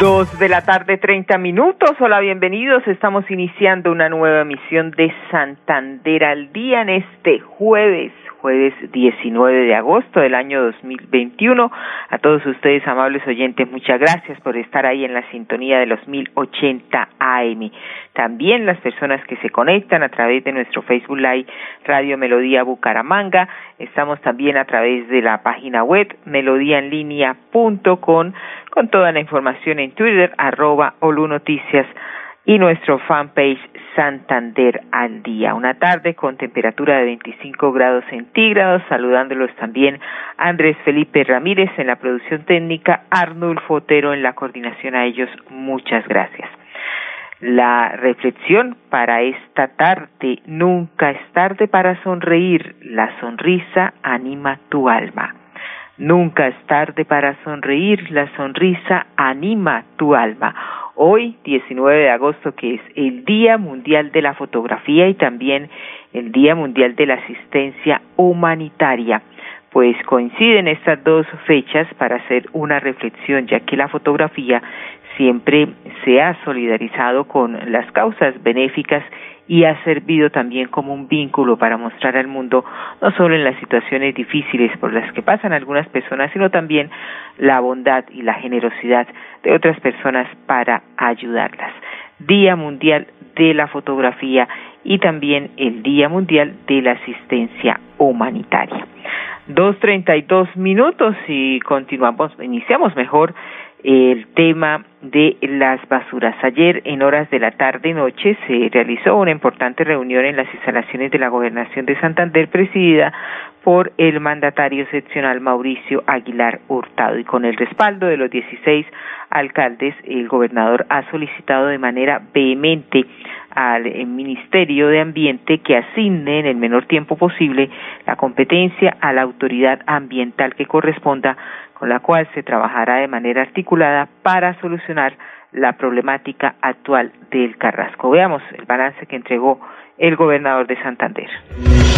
Dos de la tarde, treinta minutos. Hola, bienvenidos. Estamos iniciando una nueva emisión de Santander al día en este jueves, jueves 19 de agosto del año 2021. A todos ustedes, amables oyentes, muchas gracias por estar ahí en la sintonía de los 1080 AM. También las personas que se conectan a través de nuestro Facebook Live Radio Melodía Bucaramanga. Estamos también a través de la página web melodíaenlínea.com con toda la información en Twitter, arroba y nuestro fanpage Santander al día. Una tarde con temperatura de 25 grados centígrados, saludándolos también Andrés Felipe Ramírez en la producción técnica, Arnulfo Otero en la coordinación a ellos. Muchas gracias. La reflexión para esta tarde, nunca es tarde para sonreír, la sonrisa anima tu alma. Nunca es tarde para sonreír, la sonrisa anima tu alma. Hoy, 19 de agosto, que es el Día Mundial de la Fotografía y también el Día Mundial de la Asistencia Humanitaria, pues coinciden estas dos fechas para hacer una reflexión, ya que la fotografía siempre se ha solidarizado con las causas benéficas y ha servido también como un vínculo para mostrar al mundo no solo en las situaciones difíciles por las que pasan algunas personas, sino también la bondad y la generosidad de otras personas para ayudarlas. Día Mundial de la Fotografía y también el Día Mundial de la Asistencia Humanitaria. Dos treinta y dos minutos y continuamos, iniciamos mejor el tema de las basuras. Ayer, en horas de la tarde y noche, se realizó una importante reunión en las instalaciones de la Gobernación de Santander, presidida por el mandatario seccional Mauricio Aguilar Hurtado. Y con el respaldo de los 16 alcaldes, el gobernador ha solicitado de manera vehemente al Ministerio de Ambiente que asigne en el menor tiempo posible la competencia a la autoridad ambiental que corresponda con la cual se trabajará de manera articulada para solucionar la problemática actual del Carrasco. Veamos el balance que entregó el gobernador de Santander.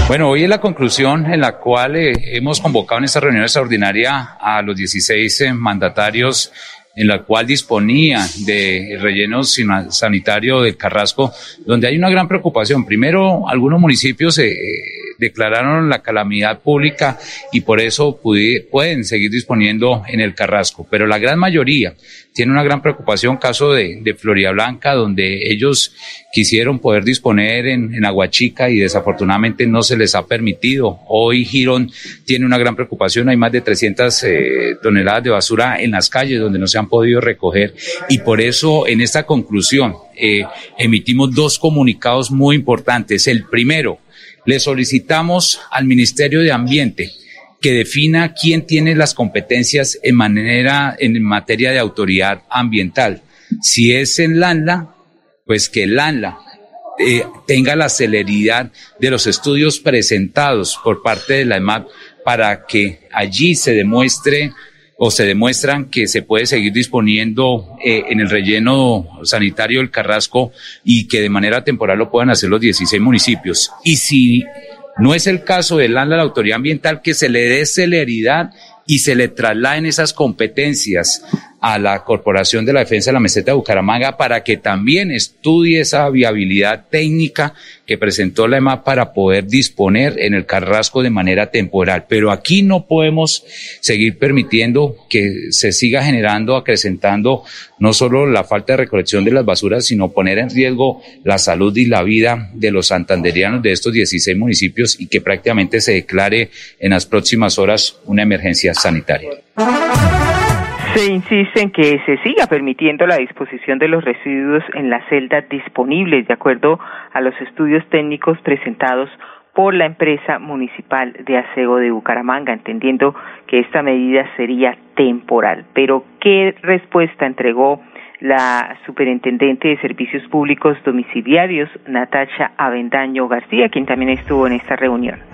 Bueno, hoy es la conclusión en la cual eh, hemos convocado en esta reunión extraordinaria a los 16 eh, mandatarios en la cual disponía de relleno sanitario del Carrasco, donde hay una gran preocupación. Primero, algunos municipios eh, declararon la calamidad pública y por eso pueden seguir disponiendo en el Carrasco, pero la gran mayoría tiene una gran preocupación, caso de, de Florida Blanca, donde ellos quisieron poder disponer en, en Aguachica y desafortunadamente no se les ha permitido. Hoy Girón tiene una gran preocupación, hay más de 300 eh, toneladas de basura en las calles donde no se han podido recoger y por eso en esta conclusión eh, emitimos dos comunicados muy importantes. El primero, le solicitamos al Ministerio de Ambiente que defina quién tiene las competencias en manera, en materia de autoridad ambiental. Si es en LANLA, pues que LANLA eh, tenga la celeridad de los estudios presentados por parte de la EMAP para que allí se demuestre o se demuestran que se puede seguir disponiendo eh, en el relleno sanitario del Carrasco y que de manera temporal lo puedan hacer los 16 municipios. Y si no es el caso de la, la autoridad ambiental, que se le dé celeridad y se le trasladen esas competencias a la Corporación de la Defensa de la Meseta de Bucaramanga para que también estudie esa viabilidad técnica que presentó la EMA para poder disponer en el Carrasco de manera temporal. Pero aquí no podemos seguir permitiendo que se siga generando, acrecentando no solo la falta de recolección de las basuras, sino poner en riesgo la salud y la vida de los santanderianos de estos 16 municipios y que prácticamente se declare en las próximas horas una emergencia sanitaria. Se insiste en que se siga permitiendo la disposición de los residuos en las celdas disponibles de acuerdo a los estudios técnicos presentados por la empresa municipal de aseo de Bucaramanga, entendiendo que esta medida sería temporal. Pero, ¿qué respuesta entregó la superintendente de Servicios Públicos Domiciliarios, Natacha Avendaño García, quien también estuvo en esta reunión.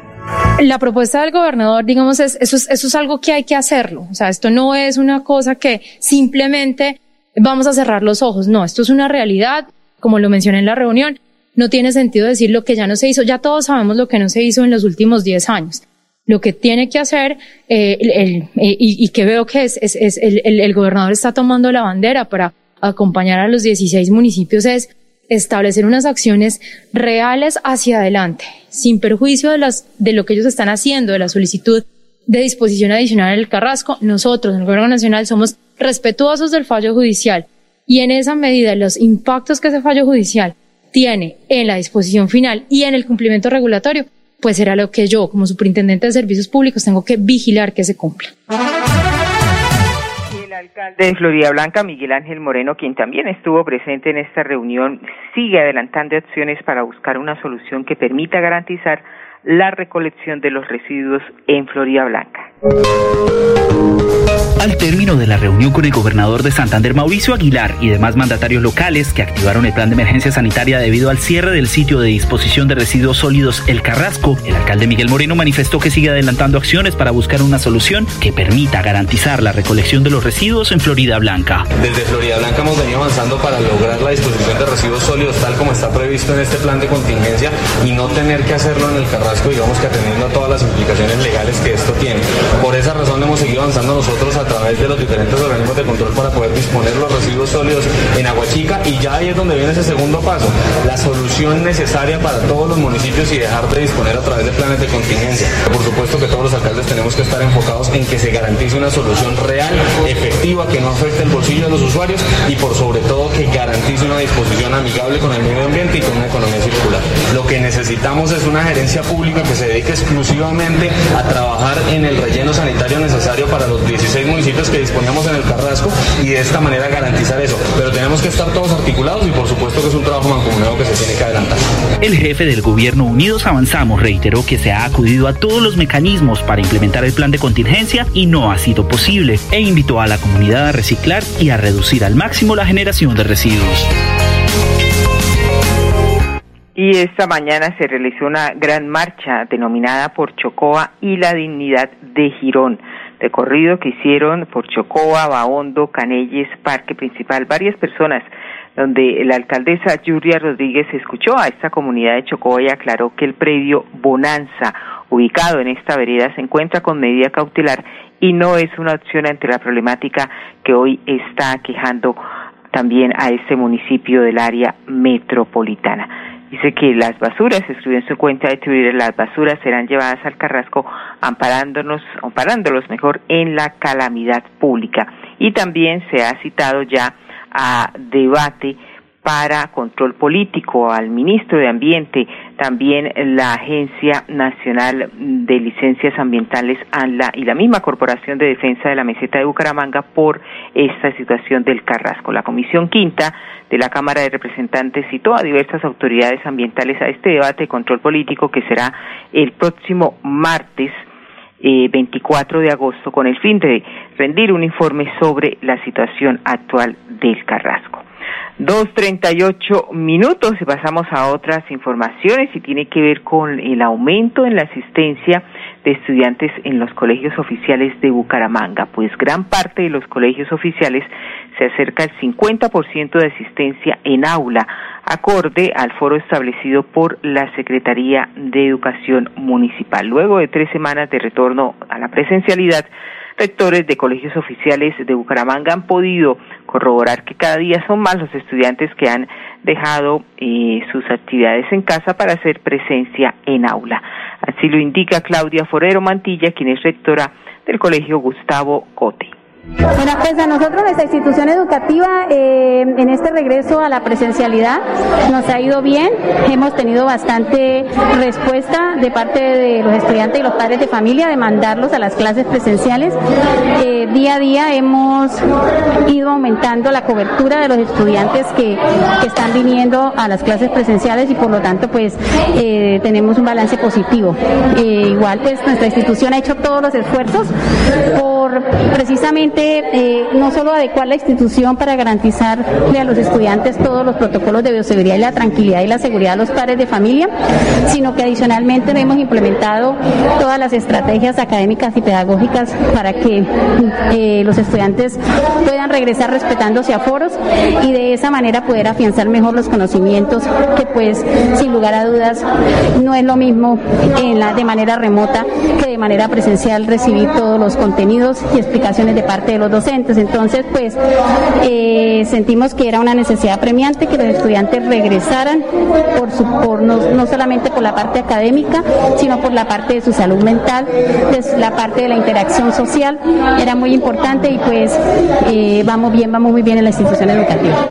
La propuesta del gobernador, digamos, es, eso, es, eso es algo que hay que hacerlo. O sea, esto no es una cosa que simplemente vamos a cerrar los ojos. No, esto es una realidad, como lo mencioné en la reunión. No tiene sentido decir lo que ya no se hizo. Ya todos sabemos lo que no se hizo en los últimos 10 años. Lo que tiene que hacer, eh, el, eh, y, que veo que es, es, es el, el, el gobernador está tomando la bandera para acompañar a los 16 municipios, es establecer unas acciones reales hacia adelante, sin perjuicio de, las, de lo que ellos están haciendo, de la solicitud de disposición adicional del Carrasco. Nosotros, en el Gobierno Nacional, somos respetuosos del fallo judicial y en esa medida los impactos que ese fallo judicial tiene en la disposición final y en el cumplimiento regulatorio, pues será lo que yo, como superintendente de servicios públicos, tengo que vigilar que se cumpla. Alcalde de Florida Blanca, Miguel Ángel Moreno, quien también estuvo presente en esta reunión, sigue adelantando acciones para buscar una solución que permita garantizar la recolección de los residuos en Florida Blanca. Al término de la reunión con el gobernador de Santander, Mauricio Aguilar, y demás mandatarios locales que activaron el plan de emergencia sanitaria debido al cierre del sitio de disposición de residuos sólidos El Carrasco, el alcalde Miguel Moreno manifestó que sigue adelantando acciones para buscar una solución que permita garantizar la recolección de los residuos en Florida Blanca. Desde Florida Blanca hemos venido avanzando para lograr la disposición de residuos sólidos tal como está previsto en este plan de contingencia y no tener que hacerlo en el Carrasco, digamos que atendiendo a todas las implicaciones legales que esto tiene. Por esa razón hemos seguido avanzando nosotros a través de los diferentes organismos de control para poder disponer los residuos sólidos en Aguachica y ya ahí es donde viene ese segundo paso, la solución necesaria para todos los municipios y dejar de disponer a través de planes de contingencia. Por supuesto que todos los alcaldes tenemos que estar enfocados en que se garantice una solución real, efectiva, que no afecte el bolsillo de los usuarios y por sobre todo que garantice una disposición amigable con el medio ambiente y con una economía circular. Lo que necesitamos es una gerencia pública que se dedique exclusivamente a trabajar en el relleno sanitario necesario para los 16 municipios que disponíamos en el Carrasco y de esta manera garantizar eso. Pero tenemos que estar todos articulados y por supuesto que es un trabajo mancomunado que se tiene que adelantar. El jefe del gobierno Unidos Avanzamos reiteró que se ha acudido a todos los mecanismos para implementar el plan de contingencia y no ha sido posible e invitó a la comunidad a reciclar y a reducir al máximo la generación de residuos. Y esta mañana se realizó una gran marcha denominada por Chocoa y la dignidad de Girón recorrido que hicieron por Chocoa, Baondo, Canelles, Parque Principal, varias personas, donde la alcaldesa Yuria Rodríguez escuchó a esta comunidad de Chocoa y aclaró que el predio Bonanza, ubicado en esta vereda, se encuentra con medida cautelar y no es una opción ante la problemática que hoy está quejando también a este municipio del área metropolitana. Dice que las basuras, escribió en su cuenta de Twitter, las basuras serán llevadas al Carrasco amparándonos, amparándolos mejor en la calamidad pública. Y también se ha citado ya a debate para control político al ministro de Ambiente, también la Agencia Nacional de Licencias Ambientales ANLA y la misma Corporación de Defensa de la Meseta de Bucaramanga por esta situación del Carrasco. La Comisión Quinta de la Cámara de Representantes citó a diversas autoridades ambientales a este debate de control político que será el próximo martes eh, 24 de agosto con el fin de rendir un informe sobre la situación actual del Carrasco. Dos treinta y ocho minutos y pasamos a otras informaciones y tiene que ver con el aumento en la asistencia de estudiantes en los colegios oficiales de Bucaramanga, pues gran parte de los colegios oficiales se acerca al 50% de asistencia en aula, acorde al foro establecido por la Secretaría de Educación Municipal. Luego de tres semanas de retorno a la presencialidad, rectores de colegios oficiales de Bucaramanga han podido corroborar que cada día son más los estudiantes que han dejado eh, sus actividades en casa para hacer presencia en aula. Así lo indica Claudia Forero Mantilla, quien es rectora del Colegio Gustavo Cote. Bueno, pues a nosotros, nuestra institución educativa, eh, en este regreso a la presencialidad, nos ha ido bien. Hemos tenido bastante respuesta de parte de los estudiantes y los padres de familia de mandarlos a las clases presenciales. Eh, día a día hemos ido aumentando la cobertura de los estudiantes que, que están viniendo a las clases presenciales y por lo tanto, pues eh, tenemos un balance positivo. igual, pues nuestra institución ha hecho todos los esfuerzos por precisamente eh, no solo adecuar la institución para garantizarle a los estudiantes todos los protocolos de bioseguridad y la tranquilidad y la seguridad de los padres de familia, sino que adicionalmente hemos implementado todas las estrategias académicas y pedagógicas para que eh, los estudiantes puedan regresar respetándose a foros y de esa manera poder afianzar mejor los conocimientos que pues sin lugar a dudas no es lo mismo de manera remota que de manera presencial recibir todos los contenidos y explicaciones de parte de los docentes. Entonces pues eh, sentimos que era una necesidad premiante que los estudiantes regresaran por su, por no, no solamente por la parte académica, sino por la parte de su salud mental, de la parte de la interacción social, era muy importante y pues eh, vamos bien, vamos muy bien en la institución educativa.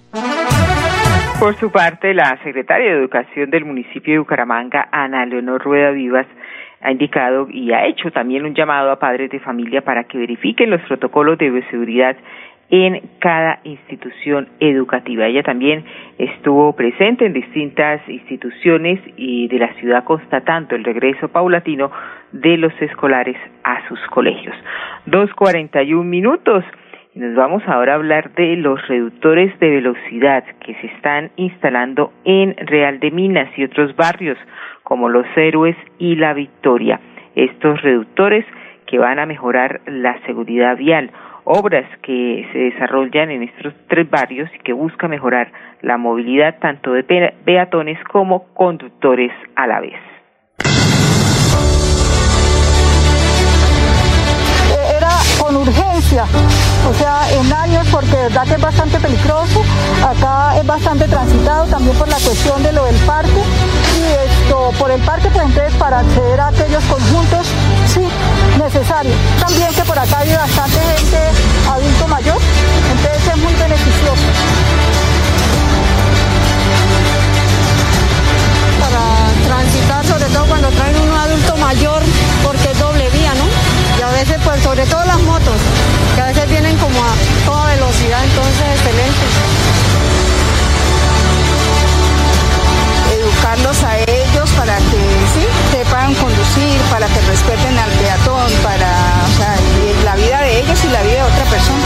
Por su parte, la secretaria de Educación del municipio de Bucaramanga, Ana Leonor Rueda Vivas, ha indicado y ha hecho también un llamado a padres de familia para que verifiquen los protocolos de bioseguridad en cada institución educativa. Ella también estuvo presente en distintas instituciones y de la ciudad constatando el regreso paulatino de los escolares a sus colegios. Dos cuarenta y un minutos. Nos vamos ahora a hablar de los reductores de velocidad que se están instalando en Real de Minas y otros barrios como Los Héroes y La Victoria. Estos reductores que van a mejorar la seguridad vial obras que se desarrollan en estos tres barrios y que busca mejorar la movilidad tanto de peatones como conductores a la vez. Urgencia, o sea, en años porque de verdad que es bastante peligroso, acá es bastante transitado también por la cuestión de lo del parque y esto por el parque pues entonces para acceder a aquellos conjuntos sí necesario. También que por acá hay bastante gente adulto mayor, entonces es muy beneficioso. Para transitar, sobre todo cuando traen un adulto mayor, veces, pues sobre todo las motos, que a veces vienen como a toda velocidad, entonces excelente. Educarlos a ellos para que sí sepan conducir, para que respeten al peatón, para la vida de ellos y la vida de otra persona.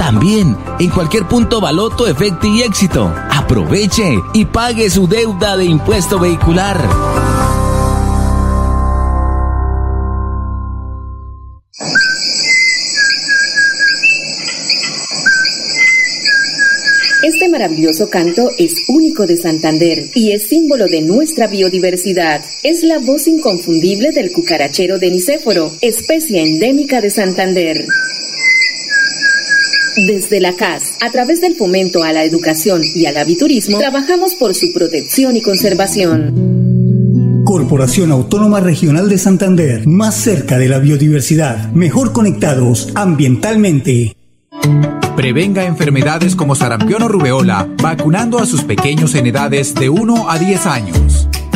También en cualquier punto baloto, efecto y éxito. Aproveche y pague su deuda de impuesto vehicular. Este maravilloso canto es único de Santander y es símbolo de nuestra biodiversidad. Es la voz inconfundible del cucarachero de Nicéforo, especie endémica de Santander. Desde la CAS, a través del fomento a la educación y al aviturismo, trabajamos por su protección y conservación. Corporación Autónoma Regional de Santander, más cerca de la biodiversidad, mejor conectados ambientalmente. Prevenga enfermedades como sarampión o rubeola vacunando a sus pequeños en edades de 1 a 10 años.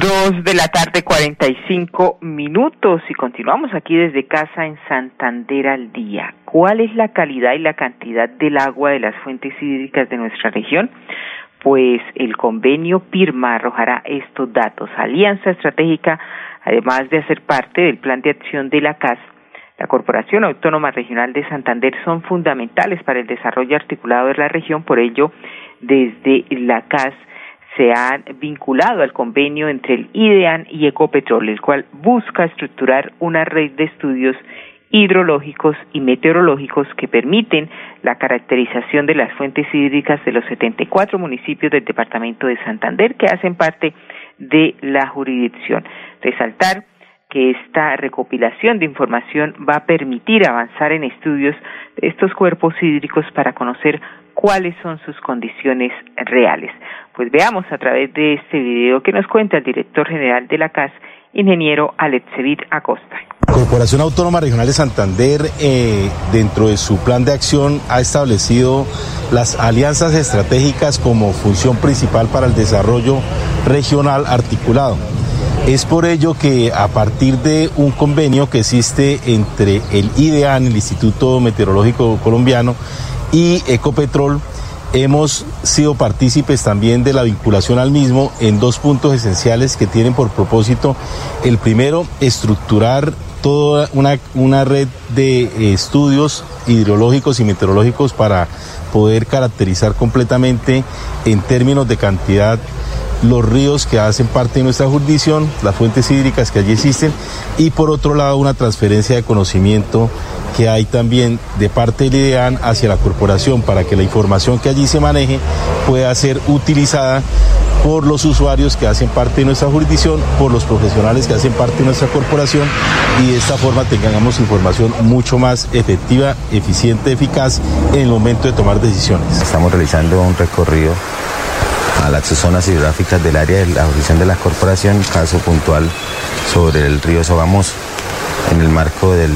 Dos de la tarde, 45 minutos y continuamos aquí desde casa en Santander al día. ¿Cuál es la calidad y la cantidad del agua de las fuentes hídricas de nuestra región? Pues el convenio PIRMA arrojará estos datos. Alianza Estratégica, además de hacer parte del plan de acción de la CAS, la Corporación Autónoma Regional de Santander son fundamentales para el desarrollo articulado de la región, por ello, desde la CAS se han vinculado al convenio entre el IDEAN y Ecopetrol, el cual busca estructurar una red de estudios hidrológicos y meteorológicos que permiten la caracterización de las fuentes hídricas de los 74 municipios del departamento de Santander que hacen parte de la jurisdicción. Resaltar que esta recopilación de información va a permitir avanzar en estudios de estos cuerpos hídricos para conocer cuáles son sus condiciones reales. Pues veamos a través de este video que nos cuenta el director general de la CAS, ingeniero Alexevit Acosta. Corporación Autónoma Regional de Santander, eh, dentro de su plan de acción, ha establecido las alianzas estratégicas como función principal para el desarrollo regional articulado. Es por ello que a partir de un convenio que existe entre el IDEAN, el Instituto Meteorológico Colombiano, y Ecopetrol, hemos sido partícipes también de la vinculación al mismo en dos puntos esenciales que tienen por propósito, el primero, estructurar toda una, una red de estudios hidrológicos y meteorológicos para poder caracterizar completamente en términos de cantidad los ríos que hacen parte de nuestra jurisdicción, las fuentes hídricas que allí existen y por otro lado una transferencia de conocimiento que hay también de parte del IDEAN hacia la corporación para que la información que allí se maneje pueda ser utilizada por los usuarios que hacen parte de nuestra jurisdicción, por los profesionales que hacen parte de nuestra corporación y de esta forma tengamos información mucho más efectiva, eficiente, eficaz en el momento de tomar decisiones. Estamos realizando un recorrido a las zonas hidrográficas del área de la jurisdicción de la corporación, caso puntual sobre el río Sogamoso, en el marco del,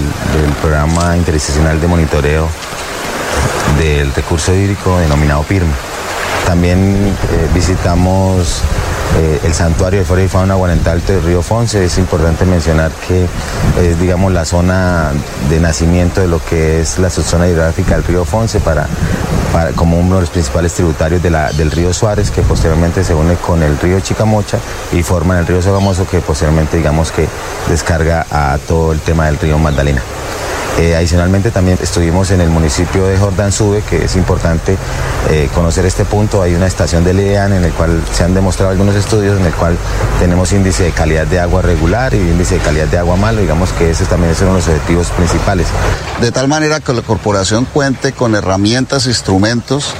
programa interinstitucional de monitoreo del recurso hídrico denominado PIRMA. También eh, visitamos eh, el santuario de flora y fauna Guarentalto del río Fonse. Es importante mencionar que es, digamos, la zona de nacimiento de lo que es la subzona hidrográfica del río Fonse para, como uno de los principales tributarios del río Suárez, que posteriormente se une con el río Chicamocha y forman el río Sogamoso, que posteriormente, digamos, que descarga a todo el tema del río Magdalena. Eh, adicionalmente también estuvimos en el municipio de Jordán Sube, que es importante eh, conocer este punto. Hay una estación del IDEAN en el cual se han demostrado algunos estudios en el cual tenemos índice de calidad de agua regular y índice de calidad de agua malo. Digamos que ese también es uno de los objetivos principales. De tal manera que la corporación cuente con herramientas, instrumentos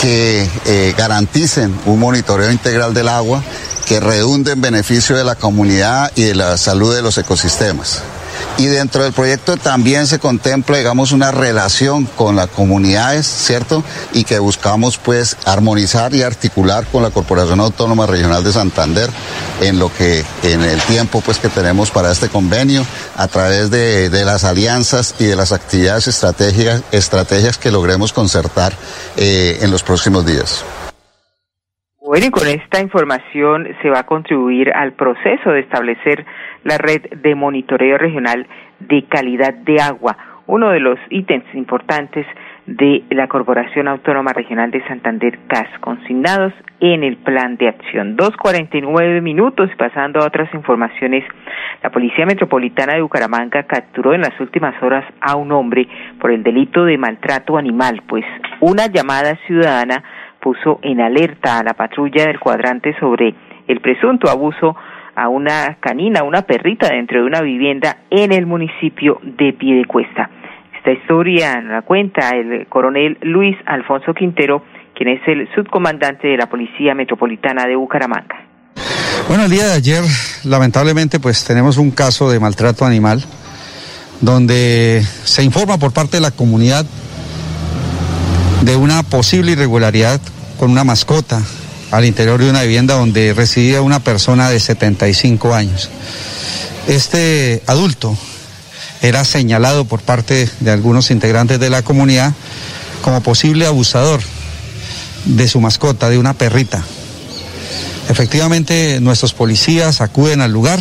que eh, garanticen un monitoreo integral del agua que redunde en beneficio de la comunidad y de la salud de los ecosistemas. Y dentro del proyecto también se contempla, digamos, una relación con las comunidades, ¿cierto? Y que buscamos, pues, armonizar y articular con la Corporación Autónoma Regional de Santander en lo que, en el tiempo, pues, que tenemos para este convenio, a través de, las alianzas y de las actividades estratégicas, estrategias que logremos concertar eh, en los próximos días. Bueno, y con esta información se va a contribuir al proceso de establecer la red de monitoreo regional de calidad de agua, uno de los ítems importantes de la Corporación Autónoma Regional de Santander CAS, consignados en el plan de acción. Dos cuarenta y nueve minutos, pasando a otras informaciones, la Policía Metropolitana de Bucaramanga capturó en las últimas horas a un hombre por el delito de maltrato animal, pues una llamada ciudadana puso en alerta a la patrulla del cuadrante sobre el presunto abuso a una canina, una perrita dentro de una vivienda en el municipio de Piedecuesta. Esta historia la cuenta el coronel Luis Alfonso Quintero, quien es el subcomandante de la Policía Metropolitana de Bucaramanga. Bueno, el día de ayer, lamentablemente, pues tenemos un caso de maltrato animal donde se informa por parte de la comunidad de una posible irregularidad con una mascota al interior de una vivienda donde residía una persona de 75 años. Este adulto era señalado por parte de algunos integrantes de la comunidad como posible abusador de su mascota, de una perrita. Efectivamente, nuestros policías acuden al lugar,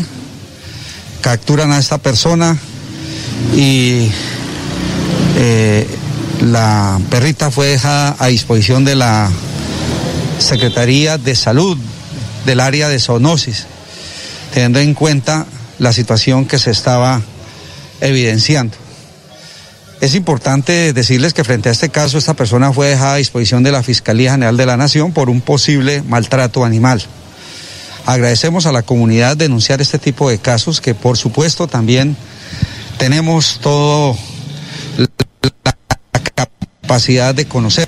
capturan a esta persona y eh, la perrita fue dejada a disposición de la Secretaría de Salud del área de zoonosis, teniendo en cuenta la situación que se estaba evidenciando. Es importante decirles que frente a este caso esta persona fue dejada a disposición de la Fiscalía General de la Nación por un posible maltrato animal. Agradecemos a la comunidad denunciar este tipo de casos que por supuesto también tenemos toda la capacidad de conocer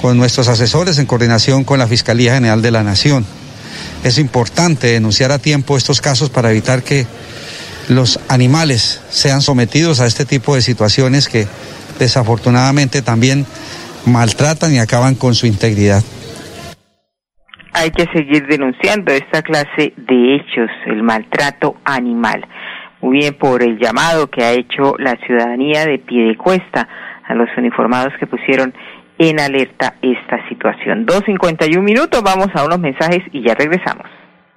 con nuestros asesores en coordinación con la Fiscalía General de la Nación. Es importante denunciar a tiempo estos casos para evitar que los animales sean sometidos a este tipo de situaciones que desafortunadamente también maltratan y acaban con su integridad. Hay que seguir denunciando esta clase de hechos, el maltrato animal. Muy bien por el llamado que ha hecho la ciudadanía de pie de cuesta a los uniformados que pusieron en alerta esta situación. 2.51 minutos, vamos a unos mensajes y ya regresamos.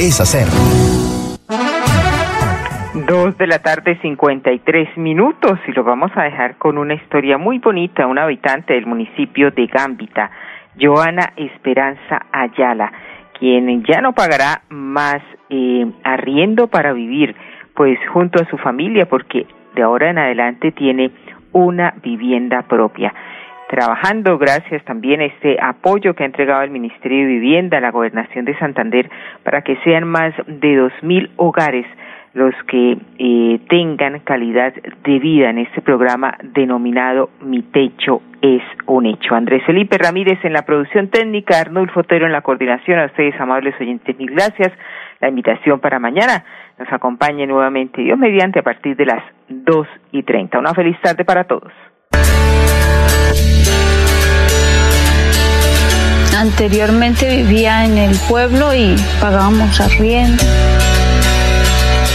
es hacer. Dos de la tarde, 53 minutos, y lo vamos a dejar con una historia muy bonita. Una habitante del municipio de Gambita, Joana Esperanza Ayala, quien ya no pagará más eh, arriendo para vivir, pues junto a su familia, porque de ahora en adelante tiene una vivienda propia trabajando gracias también a este apoyo que ha entregado el Ministerio de Vivienda a la Gobernación de Santander para que sean más de dos mil hogares los que eh, tengan calidad de vida en este programa denominado Mi Techo es un hecho. Andrés Felipe Ramírez en la producción técnica, Arnulfo Fotero en la coordinación. A ustedes, amables oyentes, mil gracias. La invitación para mañana nos acompañe nuevamente Dios mediante a partir de las dos y treinta. Una feliz tarde para todos. Anteriormente vivía en el pueblo y pagábamos arriendo.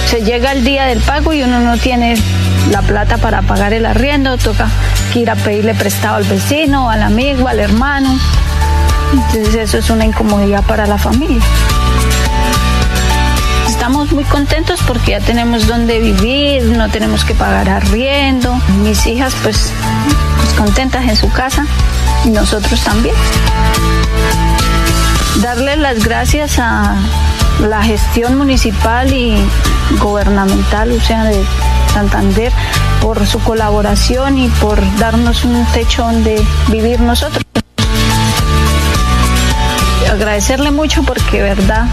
Se llega el día del pago y uno no tiene la plata para pagar el arriendo, toca ir a pedirle prestado al vecino, al amigo, al hermano. Entonces eso es una incomodidad para la familia. Estamos muy contentos porque ya tenemos donde vivir, no tenemos que pagar arriendo. Mis hijas pues, pues contentas en su casa y nosotros también. Darle las gracias a la gestión municipal y gubernamental, o sea, de Santander, por su colaboración y por darnos un techo donde vivir nosotros. Agradecerle mucho porque, verdad,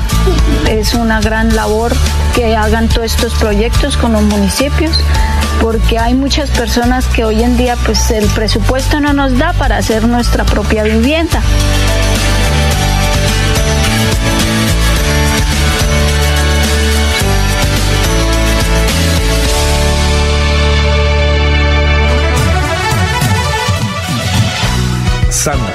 es una gran labor que hagan todos estos proyectos con los municipios, porque hay muchas personas que hoy en día, pues el presupuesto no nos da para hacer nuestra propia vivienda.